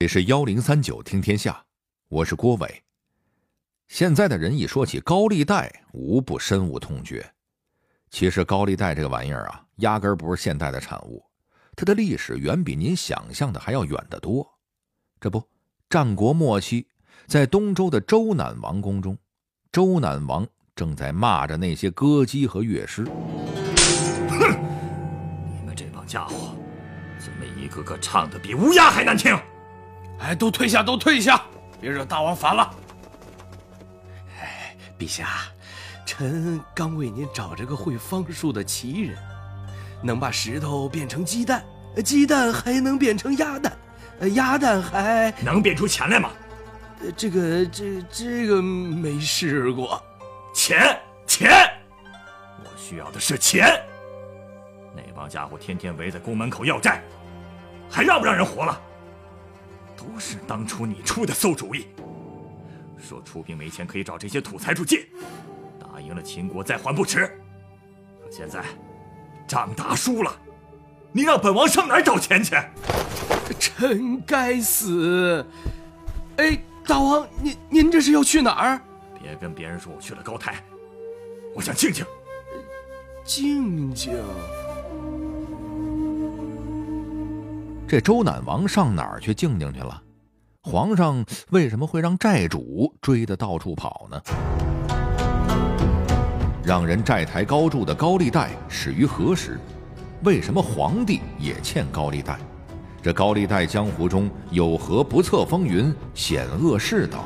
这是幺零三九听天下，我是郭伟。现在的人一说起高利贷，无不深恶痛绝。其实高利贷这个玩意儿啊，压根儿不是现代的产物，它的历史远比您想象的还要远得多。这不，战国末期，在东周的周赧王宫中，周赧王正在骂着那些歌姬和乐师。哼！你们这帮家伙，怎么一个个唱的比乌鸦还难听？哎，都退下，都退下，别惹大王烦了。哎，陛下，臣刚为您找着个会方术的奇人，能把石头变成鸡蛋，鸡蛋还能变成鸭蛋，鸭蛋还能变出钱来吗？这个，这这个没试过。钱，钱，我需要的是钱。那帮家伙天天围在宫门口要债，还让不让人活了？都是当初你出的馊主意，说出兵没钱可以找这些土财主借，打赢了秦国再还不迟。可现在仗打输了，你让本王上哪儿找钱去？臣该死！哎，大王，您您这是要去哪儿？别跟别人说我去了高台，我想静静。静静。这周赧王上哪儿去静静去了？皇上为什么会让债主追得到处跑呢？让人债台高筑的高利贷始于何时？为什么皇帝也欠高利贷？这高利贷江湖中有何不测风云、险恶世道？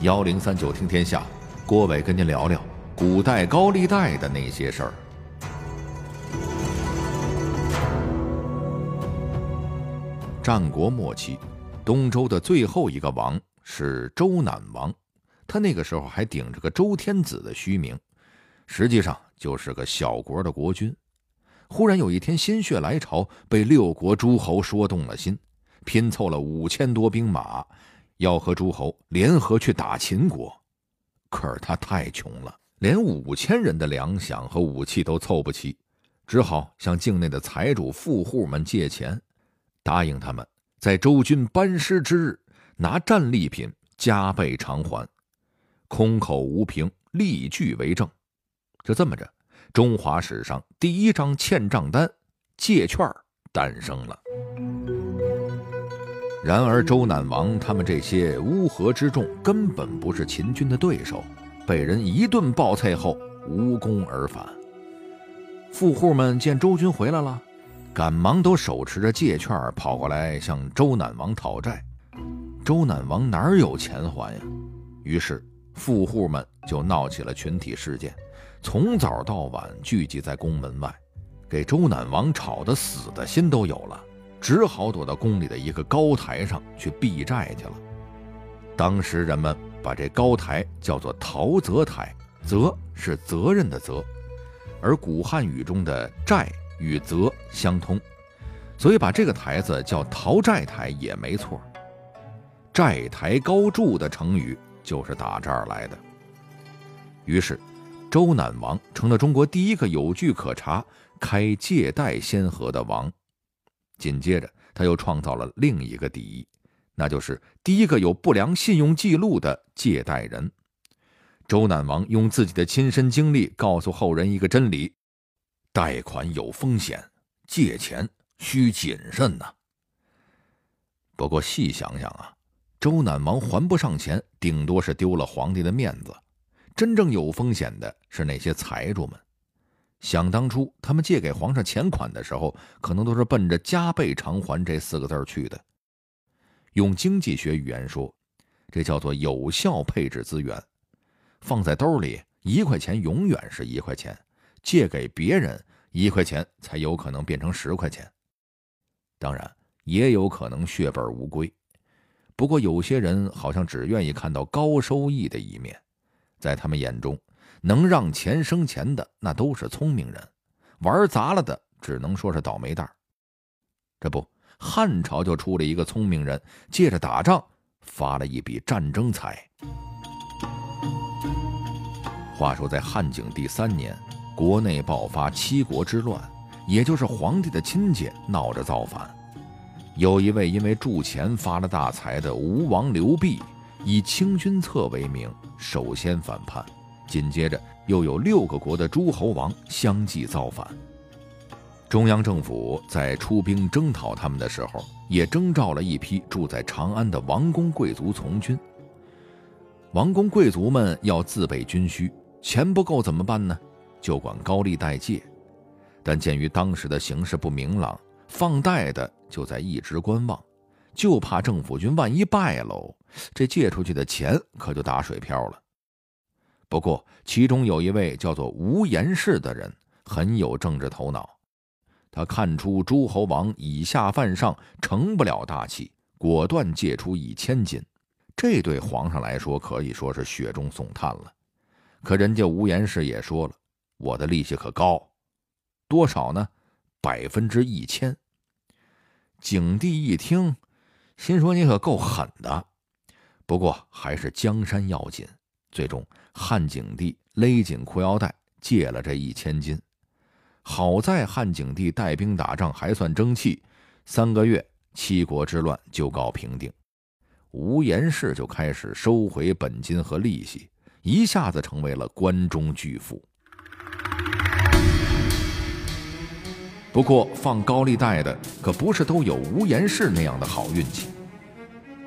幺零三九听天下，郭伟跟您聊聊古代高利贷的那些事儿。战国末期，东周的最后一个王是周赧王，他那个时候还顶着个周天子的虚名，实际上就是个小国的国君。忽然有一天心血来潮，被六国诸侯说动了心，拼凑了五千多兵马，要和诸侯联合去打秦国。可是他太穷了，连五千人的粮饷和武器都凑不齐，只好向境内的财主富户们借钱。答应他们，在周军班师之日，拿战利品加倍偿还。空口无凭，例句为证。就这么着，中华史上第一张欠账单——借券诞生了。然而，周赧王他们这些乌合之众根本不是秦军的对手，被人一顿暴揍后，无功而返。富户们见周军回来了。赶忙都手持着借券跑过来向周赧王讨债，周赧王哪有钱还呀？于是富户们就闹起了群体事件，从早到晚聚集在宫门外，给周赧王吵得死的心都有了，只好躲到宫里的一个高台上去避债去了。当时人们把这高台叫做陶泽台，泽是责任的责，而古汉语中的债。与泽相通，所以把这个台子叫陶寨台也没错。寨台高筑的成语就是打这儿来的。于是，周赧王成了中国第一个有据可查、开借贷先河的王。紧接着，他又创造了另一个第一，那就是第一个有不良信用记录的借贷人。周赧王用自己的亲身经历告诉后人一个真理。贷款有风险，借钱需谨慎呐。不过细想想啊，周赧王还不上钱，顶多是丢了皇帝的面子；真正有风险的是那些财主们。想当初，他们借给皇上钱款的时候，可能都是奔着加倍偿还这四个字去的。用经济学语言说，这叫做有效配置资源。放在兜里，一块钱永远是一块钱。借给别人一块钱，才有可能变成十块钱。当然，也有可能血本无归。不过，有些人好像只愿意看到高收益的一面，在他们眼中，能让钱生钱的那都是聪明人，玩砸了的只能说是倒霉蛋。这不，汉朝就出了一个聪明人，借着打仗发了一笔战争财。话说，在汉景帝三年。国内爆发七国之乱，也就是皇帝的亲戚闹着造反。有一位因为铸钱发了大财的吴王刘濞，以清君侧为名，首先反叛。紧接着，又有六个国的诸侯王相继造反。中央政府在出兵征讨他们的时候，也征召了一批住在长安的王公贵族从军。王公贵族们要自备军需，钱不够怎么办呢？就管高利贷借。但鉴于当时的形势不明朗，放贷的就在一直观望，就怕政府军万一败喽，这借出去的钱可就打水漂了。不过，其中有一位叫做吴延氏的人很有政治头脑，他看出诸侯王以下犯上，成不了大器，果断借出一千金。这对皇上来说可以说是雪中送炭了。可人家吴延氏也说了，我的利息可高，多少呢？百分之一千。景帝一听，心说你可够狠的，不过还是江山要紧。最终，汉景帝勒紧裤腰带借了这一千金。好在汉景帝带兵打仗还算争气，三个月七国之乱就告平定，吴延氏就开始收回本金和利息，一下子成为了关中巨富。不过，放高利贷的可不是都有吴延氏那样的好运气，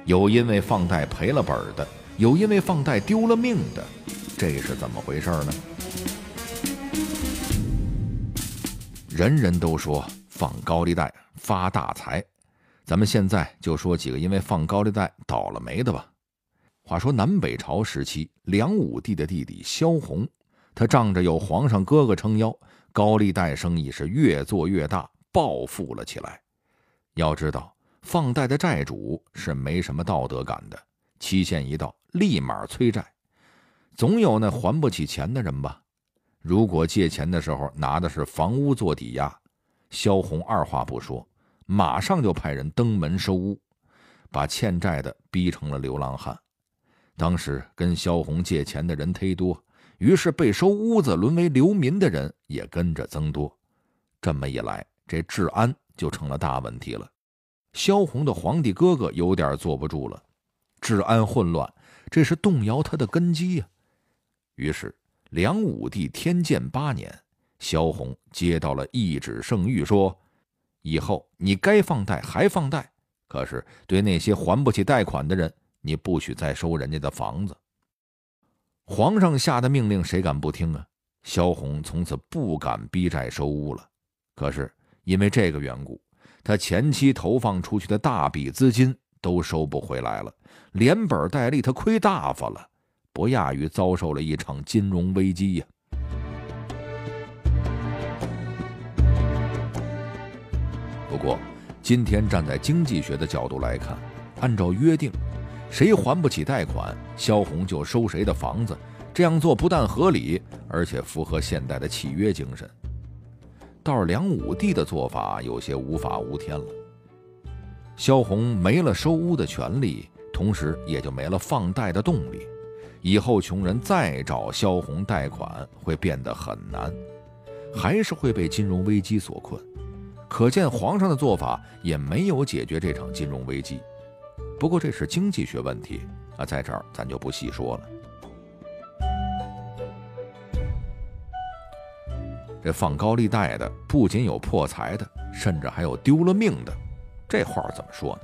有因为放贷赔了本的。有因为放贷丢了命的，这是怎么回事呢？人人都说放高利贷发大财，咱们现在就说几个因为放高利贷倒了霉的吧。话说南北朝时期，梁武帝的弟弟萧红，他仗着有皇上哥哥撑腰，高利贷生意是越做越大，暴富了起来。要知道，放贷的债主是没什么道德感的，期限一到。立马催债，总有那还不起钱的人吧？如果借钱的时候拿的是房屋做抵押，萧红二话不说，马上就派人登门收屋，把欠债的逼成了流浪汉。当时跟萧红借钱的人忒多，于是被收屋子沦为流民的人也跟着增多。这么一来，这治安就成了大问题了。萧红的皇帝哥哥有点坐不住了，治安混乱。这是动摇他的根基呀。于是，梁武帝天监八年，萧红接到了一纸圣谕，说：“以后你该放贷还放贷，可是对那些还不起贷款的人，你不许再收人家的房子。”皇上下的命令，谁敢不听啊？萧红从此不敢逼债收屋了。可是因为这个缘故，他前期投放出去的大笔资金。都收不回来了，连本带利，他亏大发了，不亚于遭受了一场金融危机呀。不过，今天站在经济学的角度来看，按照约定，谁还不起贷款，萧红就收谁的房子。这样做不但合理，而且符合现代的契约精神。倒是梁武帝的做法有些无法无天了。萧红没了收屋的权利，同时也就没了放贷的动力。以后穷人再找萧红贷款会变得很难，还是会被金融危机所困。可见皇上的做法也没有解决这场金融危机。不过这是经济学问题啊，在这儿咱就不细说了。这放高利贷的不仅有破财的，甚至还有丢了命的。这话怎么说呢？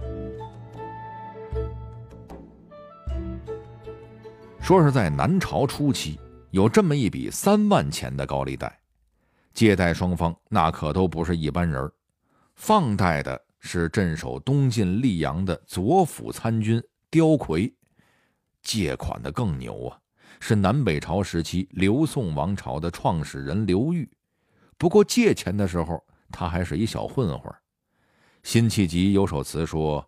说是在南朝初期有这么一笔三万钱的高利贷，借贷双方那可都不是一般人放贷的是镇守东晋溧阳的左辅参军刁魁，借款的更牛啊，是南北朝时期刘宋王朝的创始人刘裕。不过借钱的时候，他还是一小混混。辛弃疾有首词说：“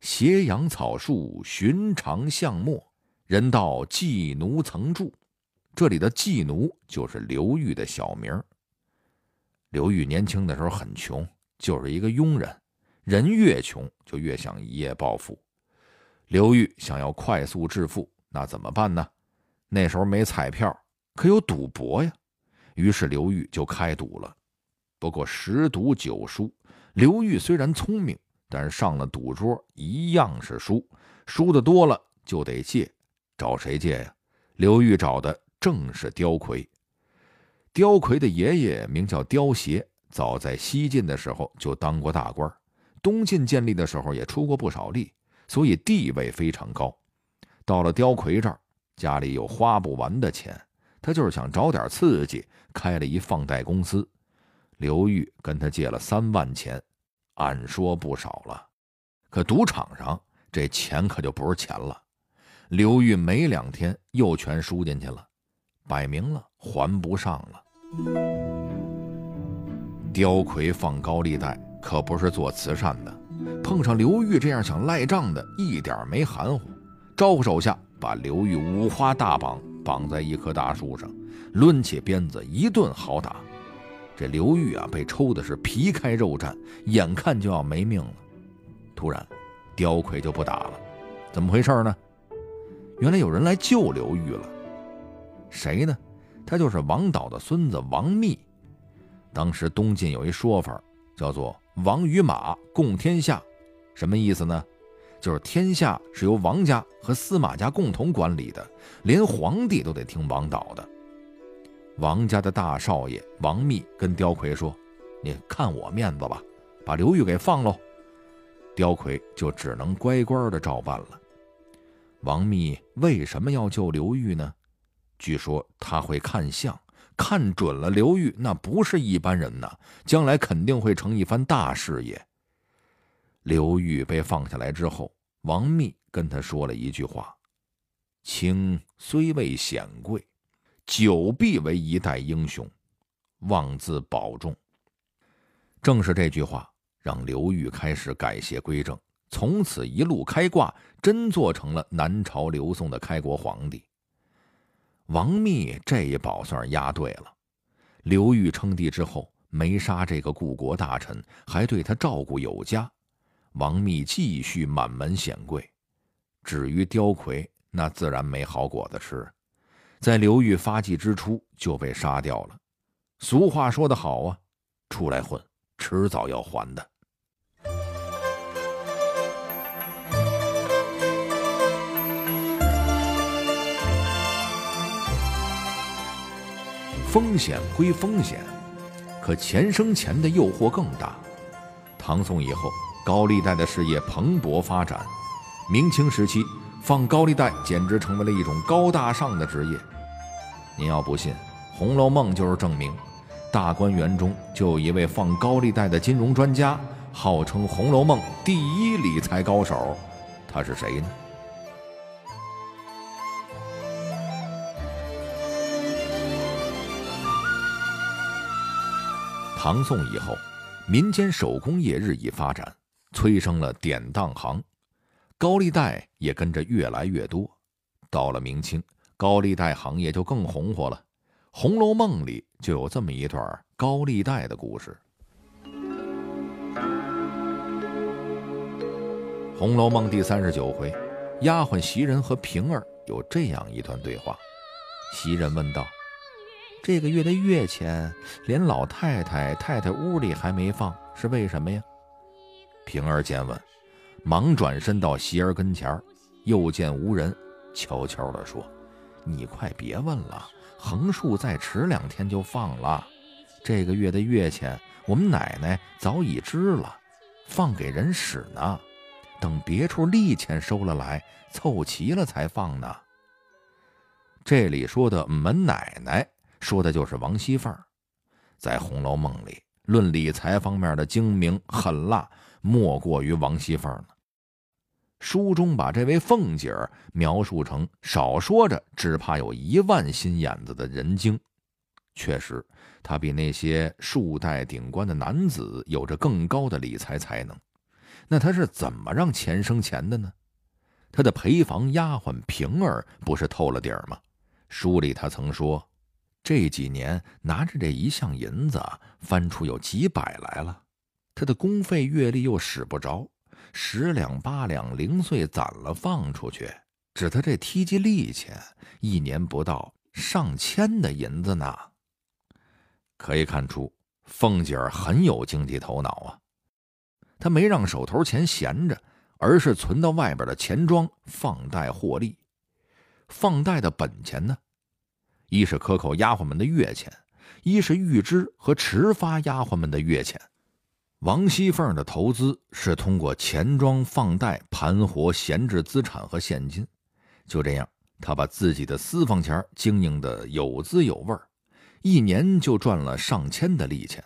斜阳草树寻常巷陌，人道寄奴曾住。”这里的寄奴就是刘裕的小名。刘裕年轻的时候很穷，就是一个佣人。人越穷就越想一夜暴富。刘裕想要快速致富，那怎么办呢？那时候没彩票，可有赌博呀。于是刘裕就开赌了。不过十赌九输。刘裕虽然聪明，但是上了赌桌一样是输，输的多了就得借，找谁借呀？刘裕找的正是刁魁。刁魁的爷爷名叫刁协，早在西晋的时候就当过大官，东晋建立的时候也出过不少力，所以地位非常高。到了刁魁这儿，家里有花不完的钱，他就是想找点刺激，开了一放贷公司。刘裕跟他借了三万钱。按说不少了，可赌场上这钱可就不是钱了。刘裕没两天又全输进去了，摆明了还不上了。刁魁放高利贷可不是做慈善的，碰上刘裕这样想赖账的，一点没含糊，招呼手下把刘裕五花大绑，绑在一棵大树上，抡起鞭子一顿好打。这刘裕啊，被抽的是皮开肉绽，眼看就要没命了。突然，刁魁就不打了，怎么回事呢？原来有人来救刘裕了。谁呢？他就是王导的孙子王密。当时东晋有一说法，叫做“王与马共天下”，什么意思呢？就是天下是由王家和司马家共同管理的，连皇帝都得听王导的。王家的大少爷王密跟刁魁说：“你看我面子吧，把刘裕给放喽。”刁魁就只能乖乖的照办了。王密为什么要救刘裕呢？据说他会看相，看准了刘裕那不是一般人呐，将来肯定会成一番大事业。刘裕被放下来之后，王密跟他说了一句话：“卿虽未显贵。”久必为一代英雄，望自保重。正是这句话，让刘裕开始改邪归正，从此一路开挂，真做成了南朝刘宋的开国皇帝。王密这一宝算是押对了。刘裕称帝之后，没杀这个故国大臣，还对他照顾有加，王密继续满门显贵。至于刁魁，那自然没好果子吃。在刘裕发迹之初就被杀掉了。俗话说得好啊，出来混，迟早要还的。风险归风险，可钱生钱的诱惑更大。唐宋以后，高利贷的事业蓬勃发展。明清时期。放高利贷简直成为了一种高大上的职业。您要不信，《红楼梦》就是证明。大观园中就有一位放高利贷的金融专家，号称《红楼梦》第一理财高手。他是谁呢？唐宋以后，民间手工业日益发展，催生了典当行。高利贷也跟着越来越多，到了明清，高利贷行业就更红火了。《红楼梦》里就有这么一段高利贷的故事。《红楼梦》第三十九回，丫鬟袭人和平儿有这样一段对话。袭人问道：“这个月的月钱，连老太太太太屋里还没放，是为什么呀？”平儿见问。忙转身到席儿跟前又见无人，悄悄地说：“你快别问了，横竖再迟两天就放了。这个月的月钱，我们奶奶早已支了，放给人使呢。等别处利钱收了来，凑齐了才放呢。”这里说的“门奶奶”，说的就是王熙凤，在《红楼梦》里，论理财方面的精明狠辣。莫过于王熙凤了。书中把这位凤姐儿描述成少说着只怕有一万心眼子的人精。确实，她比那些数代顶官的男子有着更高的理财才能。那她是怎么让钱生钱的呢？她的陪房丫鬟平儿不是透了底儿吗？书里她曾说，这几年拿着这一项银子翻出有几百来了。他的工费月例又使不着，十两八两零碎攒了放出去，指他这梯级利钱，一年不到上千的银子呢。可以看出，凤姐儿很有经济头脑啊。她没让手头钱闲着，而是存到外边的钱庄放贷获利。放贷的本钱呢，一是克扣丫鬟们的月钱，一是预支和迟发丫鬟们的月钱。王熙凤的投资是通过钱庄放贷盘活闲置资产和现金，就这样，她把自己的私房钱经营的有滋有味儿，一年就赚了上千的利钱。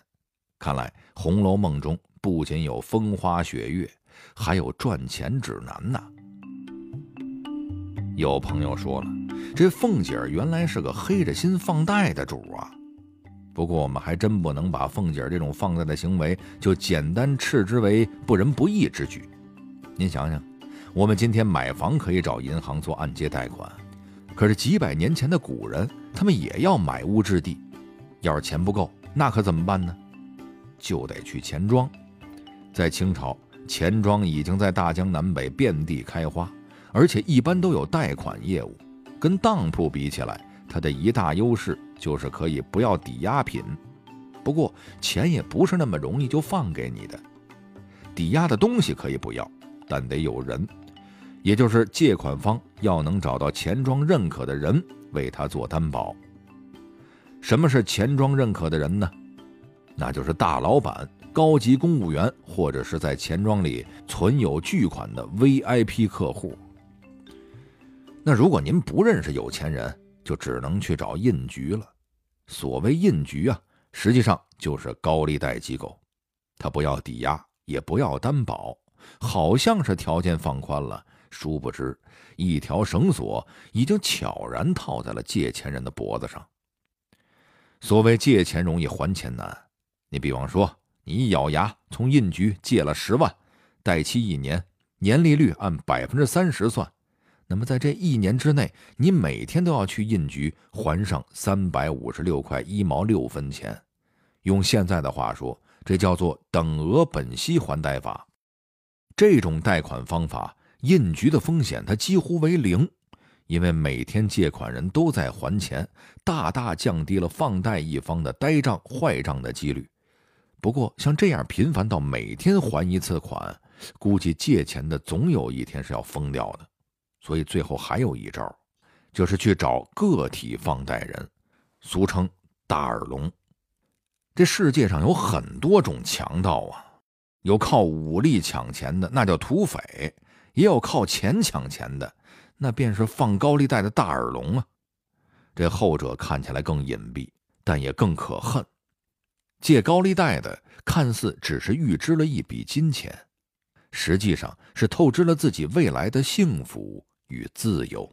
看来《红楼梦》中不仅有风花雪月，还有赚钱指南呐。有朋友说了，这凤姐儿原来是个黑着心放贷的主啊。不过我们还真不能把凤姐儿这种放贷的行为就简单斥之为不仁不义之举。您想想，我们今天买房可以找银行做按揭贷款，可是几百年前的古人，他们也要买屋置地，要是钱不够，那可怎么办呢？就得去钱庄。在清朝，钱庄已经在大江南北遍地开花，而且一般都有贷款业务，跟当铺比起来。它的一大优势就是可以不要抵押品，不过钱也不是那么容易就放给你的。抵押的东西可以不要，但得有人，也就是借款方要能找到钱庄认可的人为他做担保。什么是钱庄认可的人呢？那就是大老板、高级公务员或者是在钱庄里存有巨款的 VIP 客户。那如果您不认识有钱人，就只能去找印局了。所谓印局啊，实际上就是高利贷机构，他不要抵押，也不要担保，好像是条件放宽了，殊不知一条绳索已经悄然套在了借钱人的脖子上。所谓借钱容易还钱难，你比方说，你一咬牙从印局借了十万，贷期一年，年利率按百分之三十算。那么在这一年之内，你每天都要去印局还上三百五十六块一毛六分钱。用现在的话说，这叫做等额本息还贷法。这种贷款方法，印局的风险它几乎为零，因为每天借款人都在还钱，大大降低了放贷一方的呆账坏账的几率。不过，像这样频繁到每天还一次款，估计借钱的总有一天是要疯掉的。所以最后还有一招，就是去找个体放贷人，俗称大耳聋。这世界上有很多种强盗啊，有靠武力抢钱的，那叫土匪；也有靠钱抢钱的，那便是放高利贷的大耳聋啊。这后者看起来更隐蔽，但也更可恨。借高利贷的看似只是预支了一笔金钱，实际上是透支了自己未来的幸福。与自由。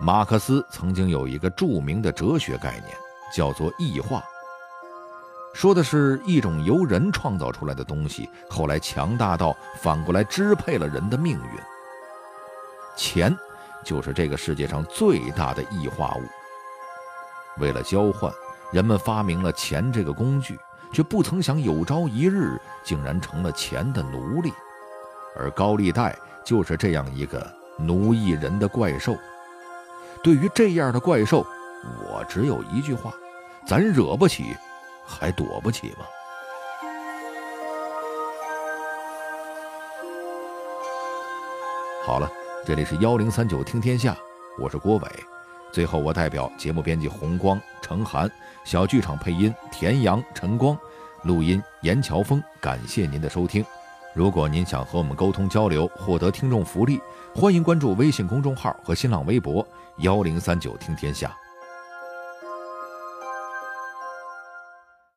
马克思曾经有一个著名的哲学概念，叫做异化，说的是一种由人创造出来的东西，后来强大到反过来支配了人的命运。钱就是这个世界上最大的异化物。为了交换，人们发明了钱这个工具。却不曾想，有朝一日竟然成了钱的奴隶，而高利贷就是这样一个奴役人的怪兽。对于这样的怪兽，我只有一句话：咱惹不起，还躲不起吗？好了，这里是幺零三九听天下，我是郭伟。最后，我代表节目编辑红光、程涵，小剧场配音田阳、陈光，录音严乔峰。感谢您的收听。如果您想和我们沟通交流，获得听众福利，欢迎关注微信公众号和新浪微博幺零三九听天下。